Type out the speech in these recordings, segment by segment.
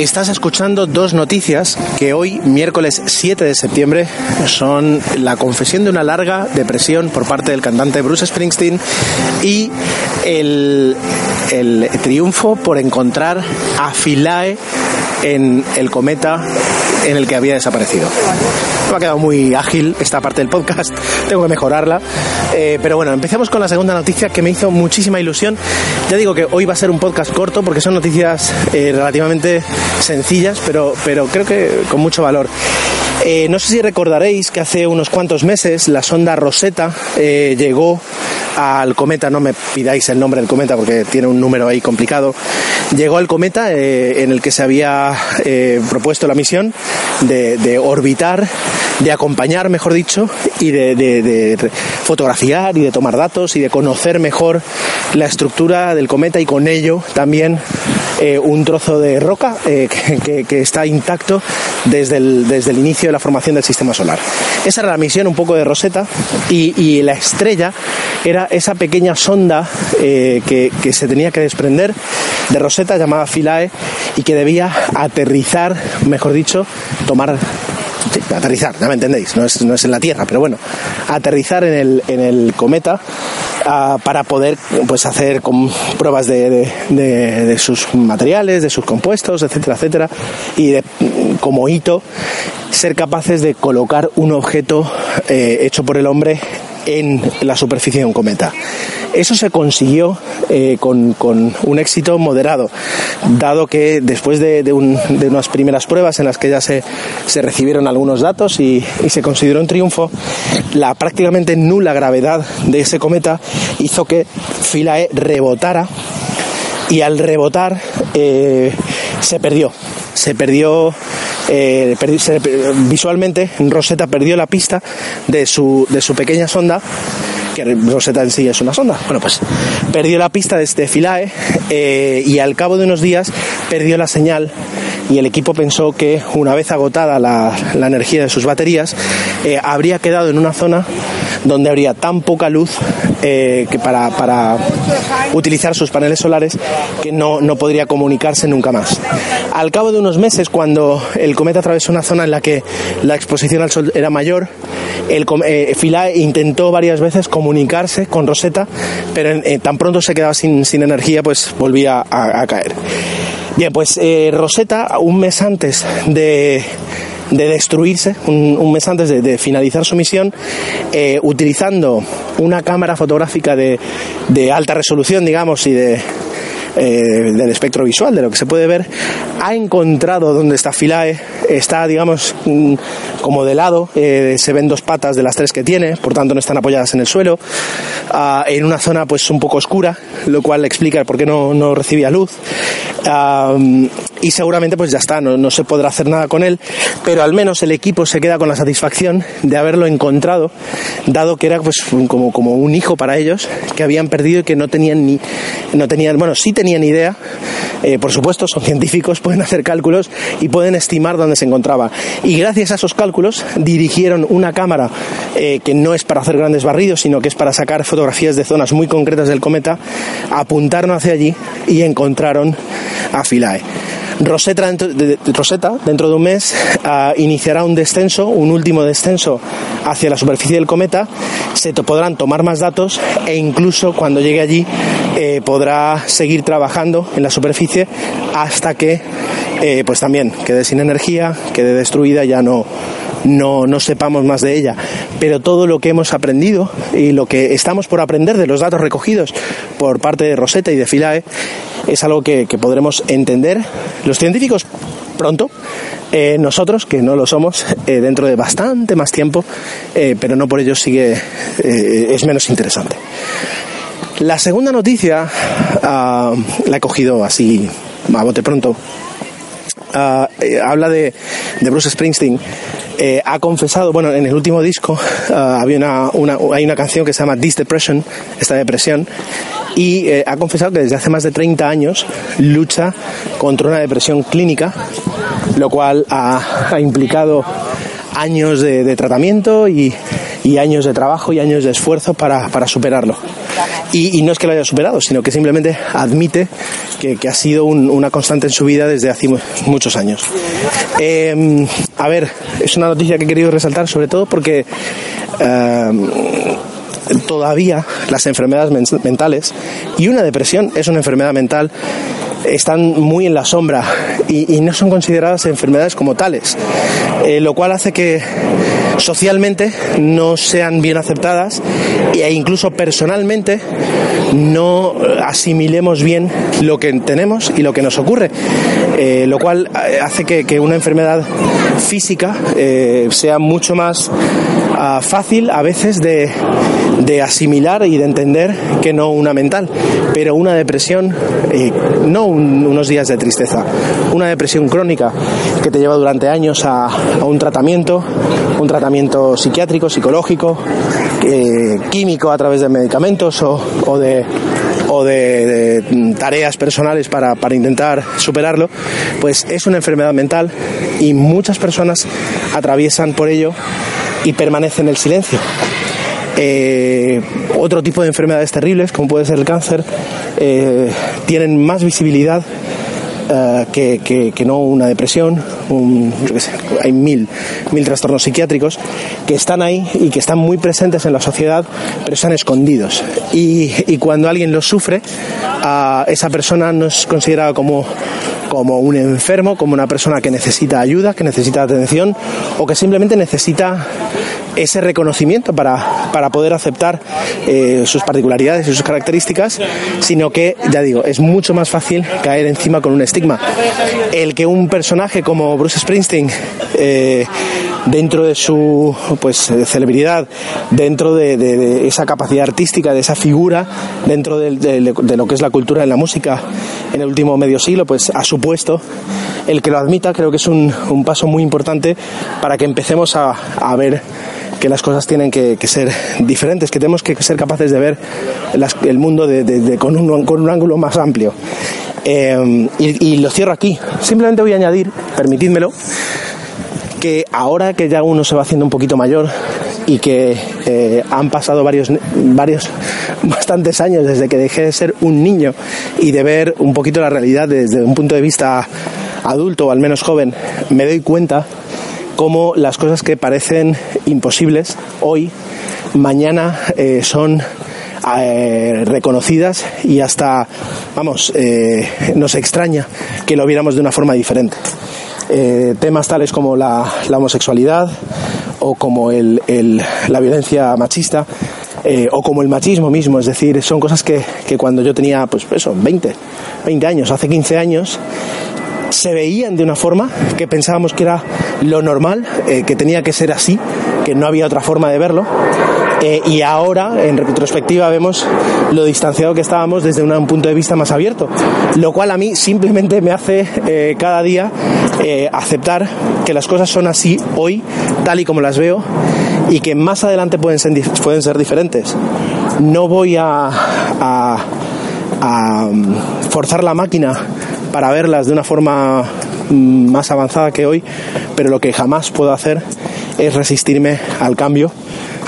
Estás escuchando dos noticias que hoy, miércoles 7 de septiembre, son la confesión de una larga depresión por parte del cantante Bruce Springsteen y el, el triunfo por encontrar a Philae en el cometa en el que había desaparecido. Me ha quedado muy ágil esta parte del podcast, tengo que mejorarla. Eh, pero bueno, empecemos con la segunda noticia que me hizo muchísima ilusión. Ya digo que hoy va a ser un podcast corto porque son noticias eh, relativamente sencillas, pero, pero creo que con mucho valor. Eh, no sé si recordaréis que hace unos cuantos meses la sonda Rosetta eh, llegó al cometa, no me pidáis el nombre del cometa porque tiene un número ahí complicado, llegó al cometa eh, en el que se había propuesto la misión de, orbitar, de acompañar, mejor dicho, y de, de, fotografiar y de tomar datos y de conocer mejor la estructura del cometa y con ello también eh, un trozo de roca que, que, está intacto desde el, desde el inicio de la formación del sistema solar. Esa era la misión un poco de Rosetta y, y la estrella era esa pequeña sonda eh, que, que, se tenía que desprender de Rosetta llamada Philae y que debía aterrizar, mejor dicho, tomar aterrizar, ya me entendéis, no es, no es en la Tierra, pero bueno, aterrizar en el, en el cometa uh, para poder pues hacer con, pruebas de, de, sus materiales, de sus compuestos, etcétera, etcétera, y de, como hito ser capaces de colocar un objeto eh, hecho por el hombre en la superficie de un cometa. Eso se consiguió eh, con, con, un éxito moderado, dado que después de, de, un, de, unas primeras pruebas en las que ya se, se recibieron algunos datos y, y, se consideró un triunfo, la prácticamente nula gravedad de ese cometa hizo que Philae rebotara y al rebotar eh, se perdió. Se perdió eh, visualmente Rosetta perdió la pista de su, de su pequeña sonda que Rosetta en sí es una sonda. Bueno, pues perdió la pista desde Philae eh, y al cabo de unos días perdió la señal y el equipo pensó que una vez agotada la, la energía de sus baterías eh, habría quedado en una zona donde habría tan poca luz eh, que para, para, utilizar sus paneles solares que no, no, podría comunicarse nunca más. Al cabo de unos meses, cuando el cometa atravesó una zona en la que la exposición al sol era mayor, el eh, Philae intentó varias veces comunicarse con Rosetta, pero eh, tan pronto se quedaba sin, sin energía, pues volvía a, caer. Bien, pues Rosetta, un mes antes de, de destruirse, un, mes antes de, finalizar su misión, eh, utilizando una cámara fotográfica de, de alta resolución, digamos, y de, eh, del espectro visual, de lo que se puede ver, ha encontrado donde está Philae, está, digamos, mm, como de lado, eh, se ven dos patas de las tres que tiene, por tanto no están apoyadas en el suelo, uh, en una zona pues un poco oscura, lo cual explica por qué no, no recibía luz, uh, y seguramente pues ya está, no, no se podrá hacer nada con él, pero al menos el equipo se queda con la satisfacción de haberlo encontrado, dado que era pues como, como un hijo para ellos, que habían perdido y que no tenían ni, no tenían, bueno, sí tenían idea, eh, por supuesto son científicos, pueden hacer cálculos y pueden estimar dónde se encontraba. Y gracias a esos cálculos dirigieron una cámara eh, que no es para hacer grandes barridos, sino que es para sacar fotografías de zonas muy concretas del cometa, apuntaron hacia allí y encontraron a Philae. Rosetta dentro de, un mes, uh, iniciará un descenso, un último descenso hacia la superficie del cometa. Se podrán tomar más datos e incluso cuando llegue allí eh, podrá seguir trabajando en la superficie hasta que, eh, pues también, quede sin energía, quede destruida, ya no, no, no sepamos más de ella. Pero todo lo que hemos aprendido y lo que estamos por aprender de los datos recogidos por parte de Rosetta y de Philae es algo que, podremos entender los científicos pronto, eh, nosotros, que no lo somos, eh, dentro de bastante más tiempo, eh, pero no por ello sigue, es menos interesante. La segunda noticia uh, la he cogido así a bote pronto. Uh, habla de, de Bruce Springsteen eh, ha confesado, bueno, en el último disco uh, había una, una, hay una canción que se llama This Depression, esta depresión, y eh, ha confesado que desde hace más de 30 años lucha contra una depresión clínica, lo cual ha, implicado años de, tratamiento y, años de trabajo y años de esfuerzo para superarlo. Y, no es que lo haya superado, sino que simplemente admite que, ha sido una constante en su vida desde hace muchos años. Em, a ver, es una noticia que he querido resaltar sobre todo porque em, todavía las enfermedades mentales y una depresión es una enfermedad mental están muy en la sombra y, no son consideradas enfermedades como tales, eh, lo cual hace que socialmente no sean bien aceptadas e incluso personalmente no asimilemos bien lo que tenemos y lo que nos ocurre, eh, lo cual hace que, una enfermedad física eh, sea mucho más ah, fácil a veces de, de, asimilar y de entender que no una mental, pero una depresión no unos días de tristeza. Una depresión crónica que te lleva durante años a, un tratamiento, un tratamiento psiquiátrico, psicológico, eh, químico a través de medicamentos o, de o de, tareas personales para, para, intentar superarlo, pues es una enfermedad mental y muchas personas atraviesan por ello y permanecen en el silencio. Eh, otro tipo de enfermedades terribles, como puede ser el cáncer, eh, tienen más visibilidad eh, que, no una depresión, hay mil, mil trastornos psiquiátricos que están ahí y que están muy presentes en la sociedad, pero están escondidos. Y, cuando alguien los sufre, esa persona no es considerada como como un enfermo, como una persona que necesita ayuda, que necesita atención o que simplemente necesita ese reconocimiento para, para poder aceptar eh, sus particularidades y sus características, sino que, ya digo, es mucho más fácil caer encima con un estigma. El que un personaje como Bruce Springsteen, eh, dentro de su pues celebridad, dentro de, esa capacidad artística, de esa figura, dentro de, lo que es la cultura de la música en el último medio siglo, pues ha supuesto el que lo admita, creo que es un, un paso muy importante para que empecemos a, a ver que las cosas tienen que, ser diferentes, que tenemos que ser capaces de ver el mundo con, un, con, un, ángulo más amplio. Eh, y, lo cierro aquí. Simplemente voy a añadir, permitidmelo, que ahora que ya uno se va haciendo un poquito mayor y que eh, han pasado varios, varios, bastantes años desde que dejé de ser un niño y de ver un poquito la realidad desde un punto de vista adulto o al menos joven, me doy cuenta cómo las cosas que parecen imposibles hoy, mañana eh, son eh, reconocidas y hasta, vamos, eh, nos extraña que lo viéramos de una forma diferente. temas tales como la, homosexualidad o como la violencia machista o como el machismo mismo, es decir, son cosas que, que cuando yo tenía, pues eso, 20, 20 años, hace 15 años, se veían de una forma que pensábamos que era lo normal, eh, que tenía que ser así, que no había otra forma de verlo. Eh, y ahora, en retrospectiva, vemos lo distanciado que estábamos desde un punto de vista más abierto, lo cual a mí simplemente me hace eh, cada día aceptar que las cosas son así hoy, tal y como las veo, y que más adelante pueden ser, pueden ser diferentes. No voy a, a, mm, forzar la máquina para verlas de una forma más avanzada que hoy, pero lo que jamás puedo hacer es resistirme al cambio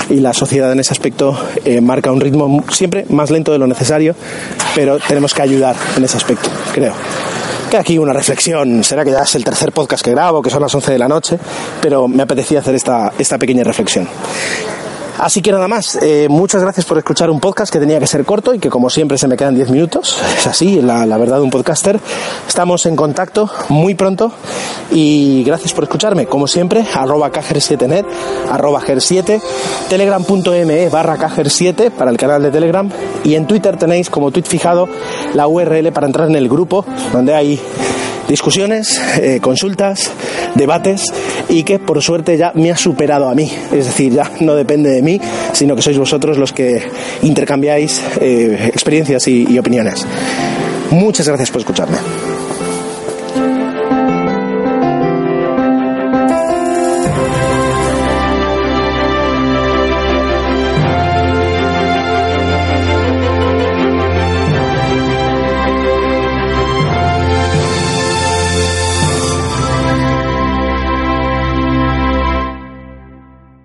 y la sociedad en ese aspecto eh, marca un ritmo siempre más lento de lo necesario, pero tenemos que ayudar en ese aspecto, creo. Que aquí una reflexión, será que ya es el tercer podcast que grabo, que son las 11 de la noche, pero me apetecía hacer esta, esta pequeña reflexión. Así que nada más, eh, muchas gracias por escuchar un podcast que tenía que ser corto y que como siempre se me quedan 10 minutos. Es así, la, verdad un podcaster. Estamos en contacto muy pronto y gracias por escucharme. Como siempre, arroba cajer7net, arroba ger7, telegram.me barra cajer7 para el canal de Telegram y en Twitter tenéis como tweet fijado la URL para entrar en el grupo donde hay discusiones, eh, consultas, debates y que por suerte ya me ha superado a mí. Es decir, ya no depende de mí, sino que sois vosotros los que intercambiáis eh, experiencias y opiniones. Muchas gracias por escucharme.